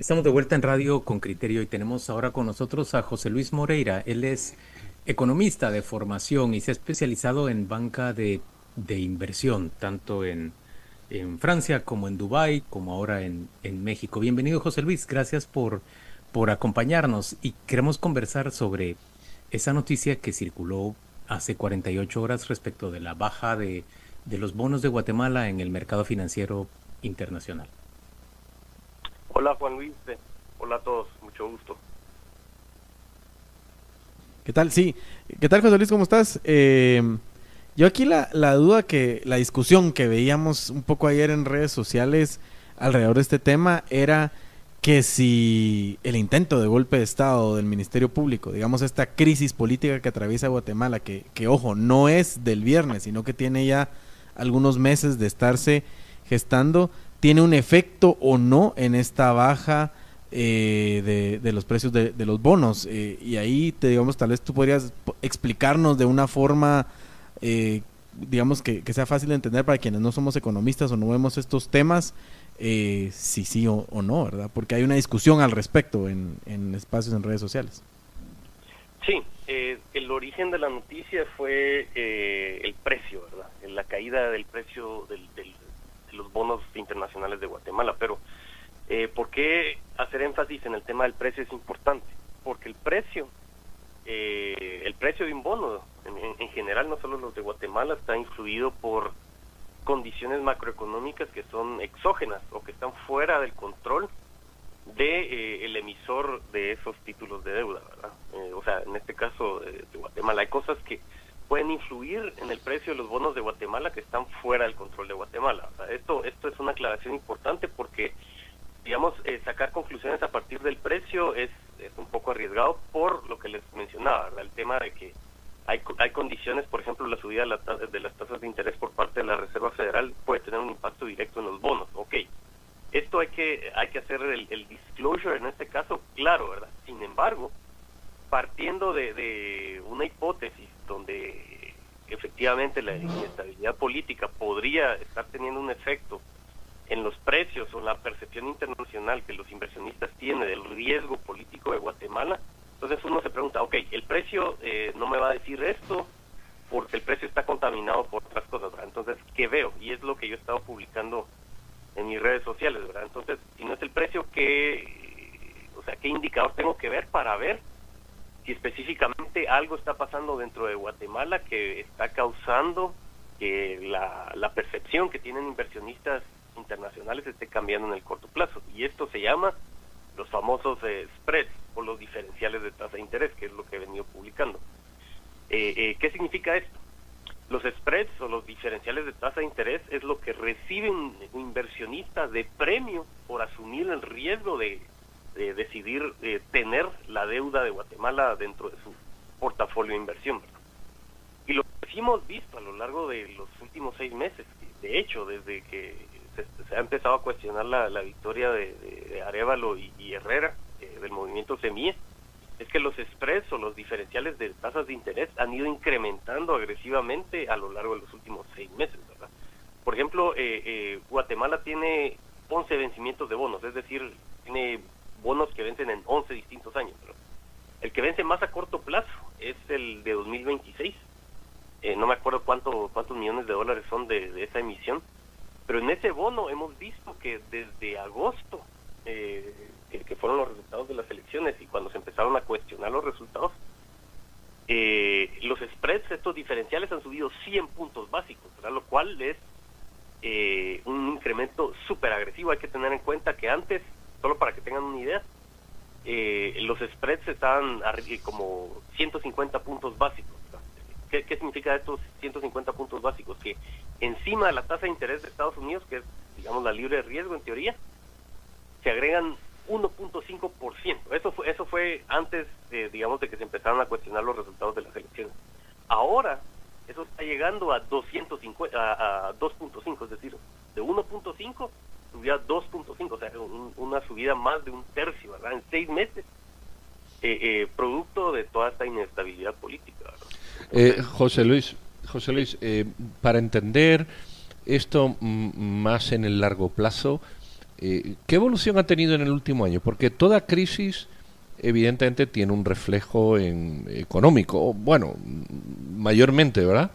Estamos de vuelta en Radio con Criterio y tenemos ahora con nosotros a José Luis Moreira. Él es economista de formación y se ha especializado en banca de, inversión, tanto en, Francia como en Dubái, como ahora en, en, México. Bienvenido José Luis, gracias por, por acompañarnos y queremos conversar sobre esa noticia que circuló hace 48 horas respecto de la baja de, de los bonos de Guatemala en el mercado financiero internacional. Hola Juan Luis, eh, hola a todos, mucho gusto. ¿Qué tal? Sí, ¿qué tal José Luis? ¿Cómo estás? Eh, yo aquí la, la, duda que, la discusión que veíamos un poco ayer en redes sociales alrededor de este tema era que si el intento de golpe de Estado del Ministerio Público, digamos esta crisis política que atraviesa Guatemala, que, que ojo, no es del viernes, sino que tiene ya algunos meses de estarse gestando, tiene un efecto o no en esta baja eh, de, los precios de, los bonos. Eh, y ahí, te digamos, tal vez tú podrías explicarnos de una forma, eh, digamos, que, sea fácil de entender para quienes no somos economistas o no vemos estos temas, si sí o, no, ¿verdad? Porque hay una discusión al respecto en, espacios en redes sociales. Sí, el origen de la noticia fue el precio, ¿verdad? La caída del precio del los bonos internacionales de Guatemala. Pero, eh, ¿por qué hacer énfasis en el tema del precio es importante? Porque el precio, eh, el precio de un bono, en, general, no solo los de Guatemala, está influido por condiciones macroeconómicas que son exógenas o que están fuera del control de eh, el emisor de esos títulos de deuda, ¿verdad? o sea, en este caso de Guatemala hay cosas que pueden influir en el precio de los bonos de Guatemala que están fuera del control de Guatemala. esto, esto es una aclaración importante porque, digamos, eh, sacar conclusiones a partir del precio es, un poco arriesgado por lo que les mencionaba, el tema de que hay, hay condiciones, por ejemplo, la subida de, las tasas de interés por parte de la Reserva Federal puede tener un impacto directo en los bonos. Ok, esto hay que, hay que hacer el, el disclosure en este caso, claro, ¿verdad? Sin embargo, partiendo de, de una hipótesis donde efectivamente la inestabilidad política podría estar teniendo un efecto en los precios o la percepción internacional que los inversionistas tienen del riesgo político de Guatemala, entonces uno se pregunta, ok, el precio eh, no me va a decir esto porque el precio está contaminado por otras cosas. Entonces, ¿qué veo? Y es lo que yo he estado publicando en mis redes sociales, ¿verdad? Entonces, si no es el precio, ¿qué, o sea, qué indicador tengo que ver para ver si específicamente algo está pasando dentro de Guatemala que está causando que la, percepción que tienen inversionistas internacionales esté cambiando en el corto plazo. Y esto se llama los famosos eh, spreads o los diferenciales de tasa de interés, que es lo que he venido publicando. Eh, eh, ¿Qué significa esto? Los spreads o los diferenciales de tasa de interés es lo que recibe un inversionista de premio por asumir el riesgo de decidir eh, tener la deuda de Guatemala dentro de su portafolio de inversión. Y lo que sí hemos visto a lo largo de los últimos seis meses, de hecho, desde que se, ha empezado a cuestionar la, victoria de, Arevalo y, Herrera eh, del movimiento Semilla, es que los spreads los diferenciales de tasas de interés han ido incrementando agresivamente a lo largo de los últimos seis meses. ¿verdad? Por ejemplo, eh, Guatemala tiene 11 vencimientos de bonos, es decir, tiene bonos que vencen en 11 distintos años. El que vence más a corto plazo es el de 2026. Eh, no me acuerdo cuánto, cuántos millones de dólares son de, esa emisión, pero en ese bono hemos visto que desde agosto, eh, que fueron los resultados de las elecciones y cuando se empezaron a cuestionar los resultados, eh, los spreads, estos diferenciales han subido 100 puntos básicos, lo cual es un incremento súper agresivo. Hay que tener en cuenta que antes solo para que tengan una idea, eh, los spreads estaban como 150 puntos básicos. ¿Qué, significa estos 150 puntos básicos? Que encima de la tasa de interés de Estados Unidos, que es, digamos, la libre de riesgo en teoría, se agregan 1.5%. Eso fue, eso fue antes, digamos, de que se empezaron a cuestionar los resultados de las elecciones. Ahora, eso está llegando a 250, a, a 2.5, es decir, de 1.5 subía 2.5, o sea, una subida más de un tercio, ¿verdad? En seis meses, eh, eh, producto de toda esta inestabilidad política. Eh, José Luis, José Luis, para entender esto más en el largo plazo, Eh, ¿Qué evolución ha tenido en el último año? Porque toda crisis evidentemente tiene un reflejo en económico, bueno, mayormente, ¿verdad?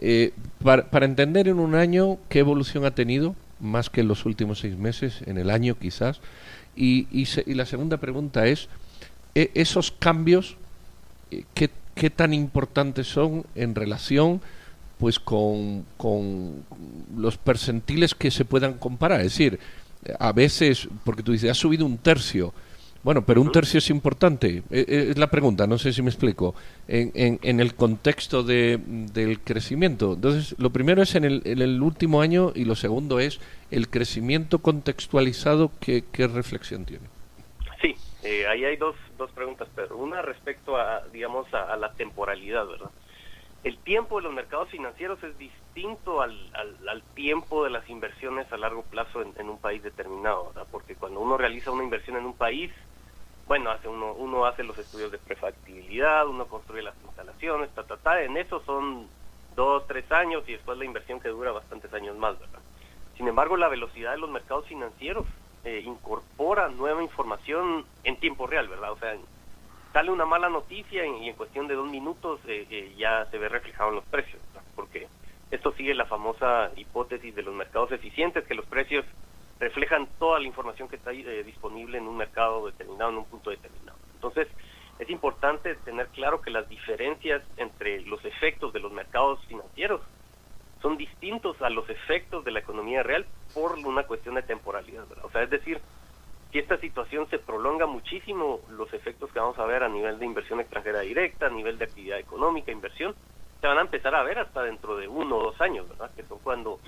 Eh, para, entender en un año qué evolución ha tenido, más que en los últimos seis meses, en el año quizás, y, y, la segunda pregunta es, ¿e, ¿esos cambios eh, qué, qué, tan importantes son en relación pues con, con los percentiles que se puedan comparar? Es decir, a veces, porque tú dices, ha subido un tercio, bueno, pero un tercio es importante. E, e, es la pregunta, no sé si me explico. En, en, el contexto de, del crecimiento. Entonces, lo primero es en el, en el último año y lo segundo es el crecimiento contextualizado. ¿Qué, qué reflexión tiene? Eh, ahí hay dos, dos preguntas, pero una respecto a, digamos, a, la temporalidad, ¿verdad? El tiempo de los mercados financieros es distinto al, al, tiempo de las inversiones a largo plazo en, en un país determinado, ¿verdad? Porque cuando uno realiza una inversión en un país, bueno, hace uno, uno hace los estudios de prefactibilidad, uno construye las instalaciones, ta, ta, ta, en eso son dos, tres años y después la inversión que dura bastantes años más, ¿verdad? Sin embargo, la velocidad de los mercados financieros eh, incorpora nueva información en tiempo real, ¿verdad? O sea, sale una mala noticia y en cuestión de dos minutos eh, eh, ya se ve reflejado en los precios, ¿verdad? porque esto sigue la famosa hipótesis de los mercados eficientes, que los precios reflejan toda la información que está eh, disponible en un mercado determinado, en un punto determinado. Entonces, es importante tener claro que las diferencias entre los efectos de los mercados financieros son distintos a los efectos de la economía real por una cuestión de temporalidad. O sea, es decir, si esta situación se prolonga muchísimo, los efectos que vamos a ver a nivel de inversión extranjera directa, a nivel de actividad económica, inversión, se van a empezar a ver hasta dentro de uno o dos años, ¿verdad? Que son cuando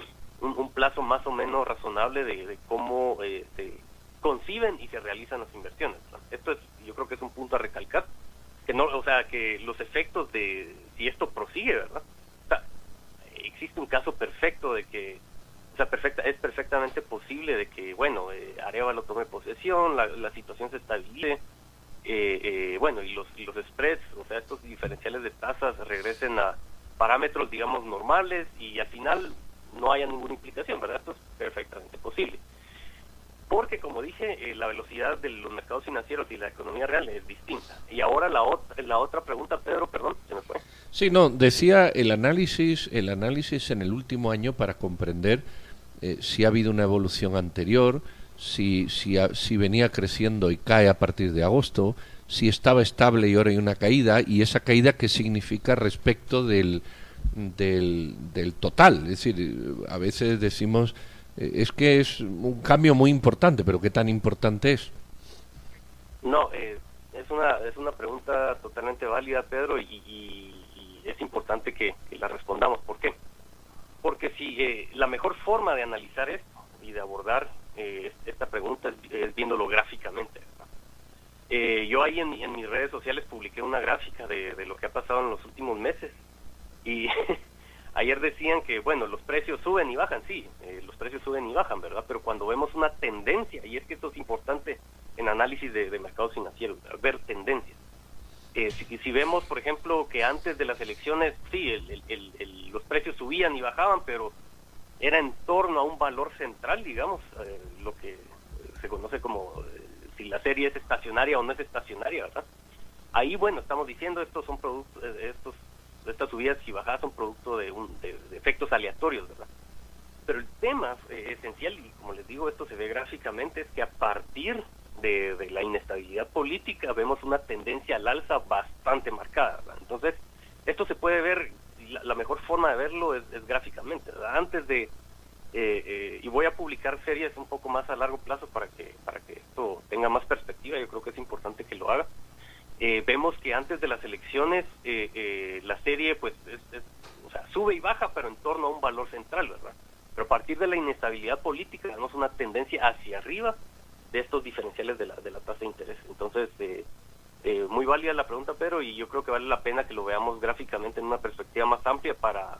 un, plazo más o menos razonable de, cómo eh, se conciben y se realizan las inversiones. Esto es, yo creo que es un punto a recalcar, que no, o sea, que los efectos de si esto prosigue, ¿verdad? O sea, existe un caso perfecto de que, o sea, perfecta, es perfectamente posible de que, bueno, eh, Arevalo la, situación se estabilice, eh, eh, bueno, y los, los spreads, o sea, estos diferenciales de tasas regresen a parámetros, digamos, normales y al final no haya ninguna implicación, ¿verdad? Esto es perfectamente posible. Porque, como dije, eh, la velocidad de los mercados financieros y la economía real es distinta. Y ahora la, otra la otra pregunta, Pedro, perdón, se me fue. Sí, no, decía el análisis, el análisis en el último año para comprender eh, si ha habido una evolución anterior, si, si, si venía creciendo y cae a partir de agosto, si estaba estable y ahora hay una caída, y esa caída qué significa respecto del, del, del total. Es decir, a veces decimos, eh, es que es un cambio muy importante, pero ¿qué tan importante es? No, eh, es, una, es una pregunta totalmente válida, Pedro, y, es importante que, la respondamos. ¿Por qué? Porque si eh, la mejor forma de analizar esto y de abordar esta pregunta es, viéndolo gráficamente. yo ahí en, en, mis redes sociales publiqué una gráfica de, lo que ha pasado en los últimos meses y ayer decían que, bueno, los precios suben y bajan, sí, eh, los precios suben y bajan, ¿verdad? Pero cuando vemos una tendencia, y es que esto es importante en análisis de, mercados financieros, ver tendencias. Eh, si, vemos, por ejemplo, que antes de las elecciones, sí, los precios subían y bajaban, pero era en torno a un valor central, digamos, eh, lo que se conoce como si la serie es estacionaria o no es estacionaria, ¿verdad? Ahí, bueno, estamos diciendo estos son productos, estos estas subidas y bajadas son producto de, un, de, efectos aleatorios, ¿verdad? Pero el tema eh, esencial, y como les digo, esto se ve gráficamente, es que a partir de, la inestabilidad política vemos una tendencia al alza bastante marcada. ¿verdad? Entonces, esto se puede ver, la, mejor forma de verlo es, gráficamente. ¿verdad? Antes de, eh, eh, y voy a publicar series un poco más a largo plazo para que, para que esto tenga más perspectiva, yo creo que es importante que lo haga. Eh, vemos que antes de las elecciones eh, eh, la serie pues o sea, sube y baja pero en torno a un valor central, ¿verdad? Pero a partir de la inestabilidad política vemos una tendencia hacia arriba de estos diferenciales de la, de la tasa de interés. Entonces, muy válida la pregunta, pero y yo creo que vale la pena que lo veamos gráficamente en una perspectiva más amplia para...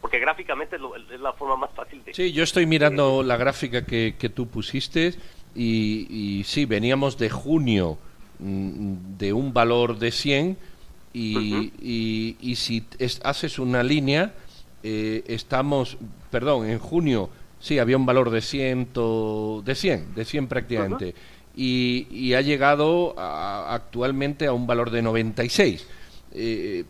Porque gráficamente es, la forma más fácil de... Sí, yo estoy mirando la gráfica que, que tú pusiste y, y sí, veníamos de junio Mm, de un valor de 100 y, y, si haces una línea, eh, estamos, perdón, en junio sí, había un valor de 100, de 100, de 100 prácticamente. Y, ha llegado actualmente a un valor de 96. Eh,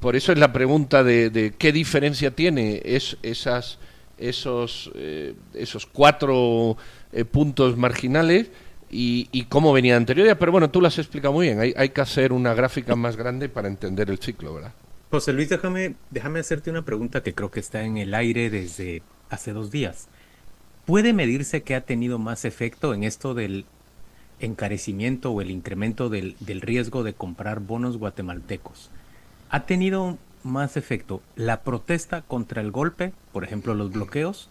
por eso es la pregunta de, qué diferencia tiene es, esas, esos, eh, esos cuatro eh, puntos marginales y, cómo venía anterior. Pero bueno, tú lo has explicado muy bien. Hay, hay que hacer una gráfica más grande para entender el ciclo, ¿verdad? José Luis, déjame, déjame hacerte una pregunta que creo que está en el aire desde hace dos días. ¿Puede medirse que ha tenido más efecto en esto del encarecimiento o el incremento del, del riesgo de comprar bonos guatemaltecos? ¿Ha tenido más efecto la protesta contra el golpe, por ejemplo los bloqueos,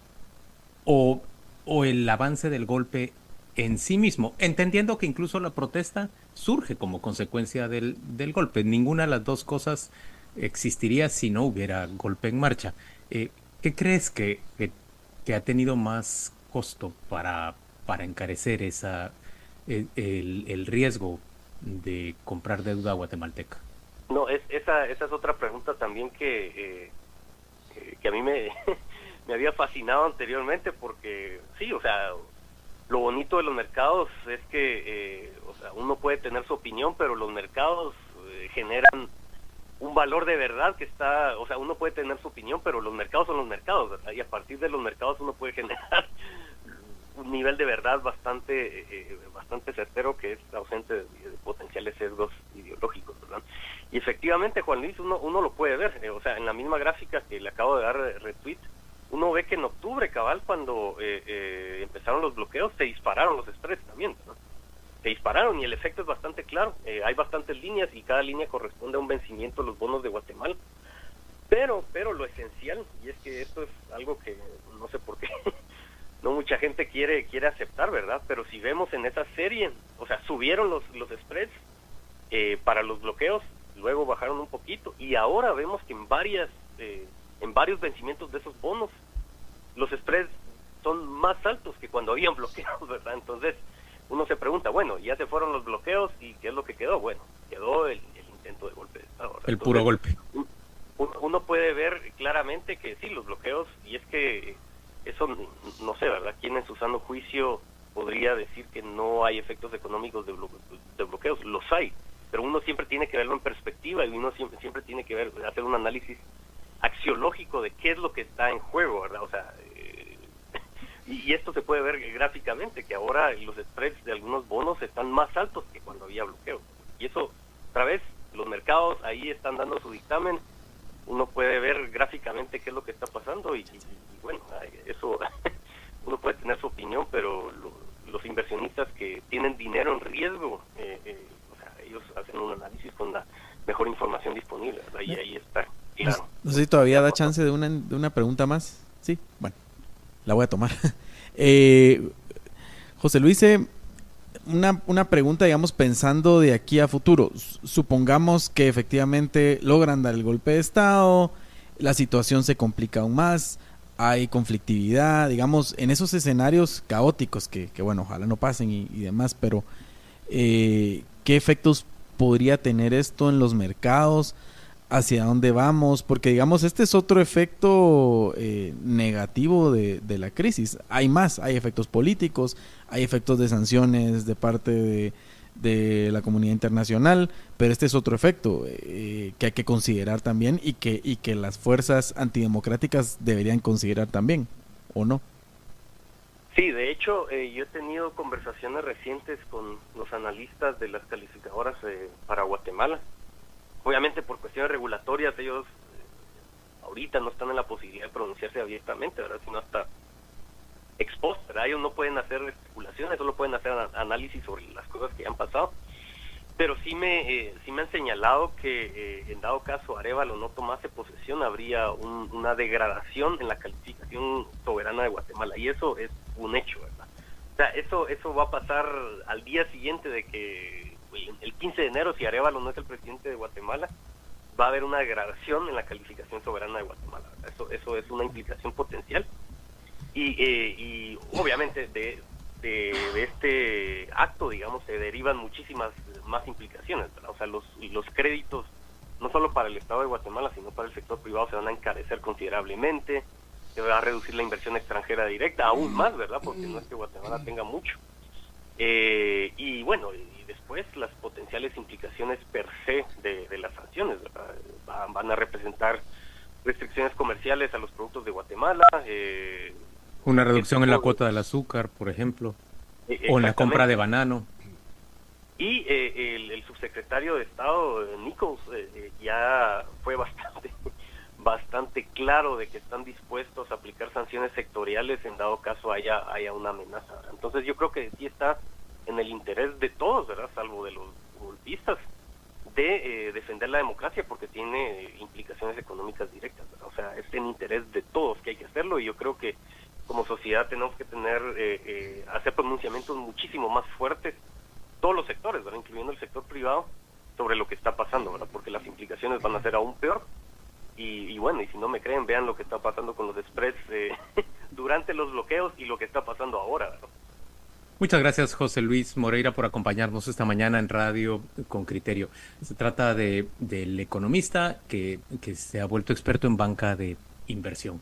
o, o el avance del golpe en sí mismo, entendiendo que incluso la protesta surge como consecuencia del, del golpe. Ninguna de las dos cosas existiría si no hubiera golpe en marcha. Eh, ¿Qué crees que, que, ha tenido más costo para, para encarecer esa, el, el, riesgo de comprar deuda guatemalteca? No, es, esa, esa es otra pregunta también que, eh, que a mí me, me había fascinado anteriormente porque sí, o sea, lo bonito de los mercados es que eh, o sea, uno puede tener su opinión, pero los mercados eh, generan un valor de verdad que está, o sea, uno puede tener su opinión, pero los mercados son los mercados, ¿verdad? y a partir de los mercados uno puede generar un nivel de verdad bastante eh, bastante certero que es ausente de, potenciales sesgos ideológicos, ¿verdad? Y efectivamente, Juan Luis, uno, uno lo puede ver, eh, o sea, en la misma gráfica que le acabo de dar retweet, uno ve que en octubre, cabal, cuando eh, empezaron los bloqueos, se dispararon los spreads también, ¿no? se dispararon y el efecto es bastante claro. Eh, hay bastantes líneas y cada línea corresponde a un vencimiento de los bonos de Guatemala. Pero, pero lo esencial, y es que esto es algo que no sé por qué no mucha gente quiere, quiere aceptar, ¿verdad? Pero si vemos en esa serie, o sea, subieron los, los spreads eh, para los bloqueos, luego bajaron un poquito y ahora vemos que en varias, eh, en varios vencimientos de esos bonos, los spreads son más altos que cuando habían bloqueos, ¿verdad? Entonces, uno se pregunta, bueno, ya se fueron los bloqueos y ¿qué es lo que quedó? Bueno, quedó el, intento de golpe de Estado. El puro golpe. Uno puede ver claramente que sí, los bloqueos, y es que eso, no sé, ¿verdad? ¿Quién en su sano juicio podría decir que no hay efectos económicos de, bloqueos? Los hay, pero uno siempre tiene que verlo en perspectiva y uno siempre, siempre tiene que ver, hacer un análisis axiológico de qué es lo que está en juego, ¿verdad? O sea, y, esto se puede ver gráficamente, que ahora los spreads de algunos bonos están más altos que cuando había bloqueo. Y eso, otra vez, los mercados ahí están dando su dictamen, uno puede ver gráficamente qué es lo que está pasando y, bueno, eso uno puede tener su opinión, pero los inversionistas que tienen dinero en riesgo, eh, eh, o sea, ellos hacen un análisis con la mejor información disponible, y ahí está. Claro. No sé si todavía da chance de una, de una pregunta más. Sí, bueno la voy a tomar. eh, José Luis, una, una, pregunta, digamos, pensando de aquí a futuro. Supongamos que efectivamente logran dar el golpe de Estado, la situación se complica aún más, hay conflictividad, digamos, en esos escenarios caóticos que, que bueno, ojalá no pasen y, demás, pero eh, ¿qué efectos podría tener esto en los mercados? Hacia dónde vamos, porque digamos, este es otro efecto eh, negativo de, la crisis. Hay más, hay efectos políticos, hay efectos de sanciones de parte de, la comunidad internacional, pero este es otro efecto eh, que hay que considerar también y que, y que las fuerzas antidemocráticas deberían considerar también, ¿o no? Sí, de hecho, eh, yo he tenido conversaciones recientes con los analistas de las calificadoras para Guatemala Obviamente por cuestiones regulatorias ellos eh, ahorita no están en la posibilidad de pronunciarse abiertamente, ¿verdad? Sino hasta ex post, ¿verdad? Ellos no pueden hacer especulaciones, solo pueden hacer análisis sobre las cosas que han pasado. Pero sí me, eh, sí me han señalado que eh, en dado caso Arevalo no tomase posesión, habría una degradación en la calificación soberana de Guatemala. Y eso es un hecho, ¿verdad? O sea, eso, eso va a pasar al día siguiente de que el 15 de enero, si Arevalo no es el presidente de Guatemala, va a haber una degradación en la calificación soberana de Guatemala. Eso, eso es una implicación potencial. Y, eh, y obviamente de, de, este acto, digamos, se derivan muchísimas más implicaciones. O sea, los, los créditos, no solo para el Estado de Guatemala, sino para el sector privado, se van a encarecer considerablemente. que va a reducir la inversión extranjera directa aún más, ¿verdad? Porque no es que Guatemala tenga mucho. Eh, y bueno, después las potenciales implicaciones per se de, las sanciones van, a representar restricciones comerciales a los productos de Guatemala. Eh, Una reducción en la cuota del azúcar, por ejemplo, eh, o en la compra de banano. Y eh, el, subsecretario de Estado, Nichols, ya fue bastante bastante claro de que están dispuestos a aplicar sanciones sectoriales en dado caso haya, haya una amenaza. Entonces yo creo que sí está en el interés de todos, ¿verdad? Salvo de los golpistas, de eh, defender la democracia porque tiene implicaciones económicas directas. O sea, es en interés de todos que hay que hacerlo y yo creo que como sociedad tenemos que tener, eh, eh, hacer pronunciamientos muchísimo más fuertes, todos los sectores, ¿verdad? Incluyendo el sector privado, sobre lo que está pasando, ¿verdad? Porque las implicaciones van a ser aún peor y, bueno, y si no me creen, vean lo que está pasando con los spreads eh, durante los bloqueos y lo que está pasando ahora. Muchas gracias, José Luis Moreira, por acompañarnos esta mañana en Radio con Criterio. Se trata de, del economista que, que se ha vuelto experto en banca de inversión.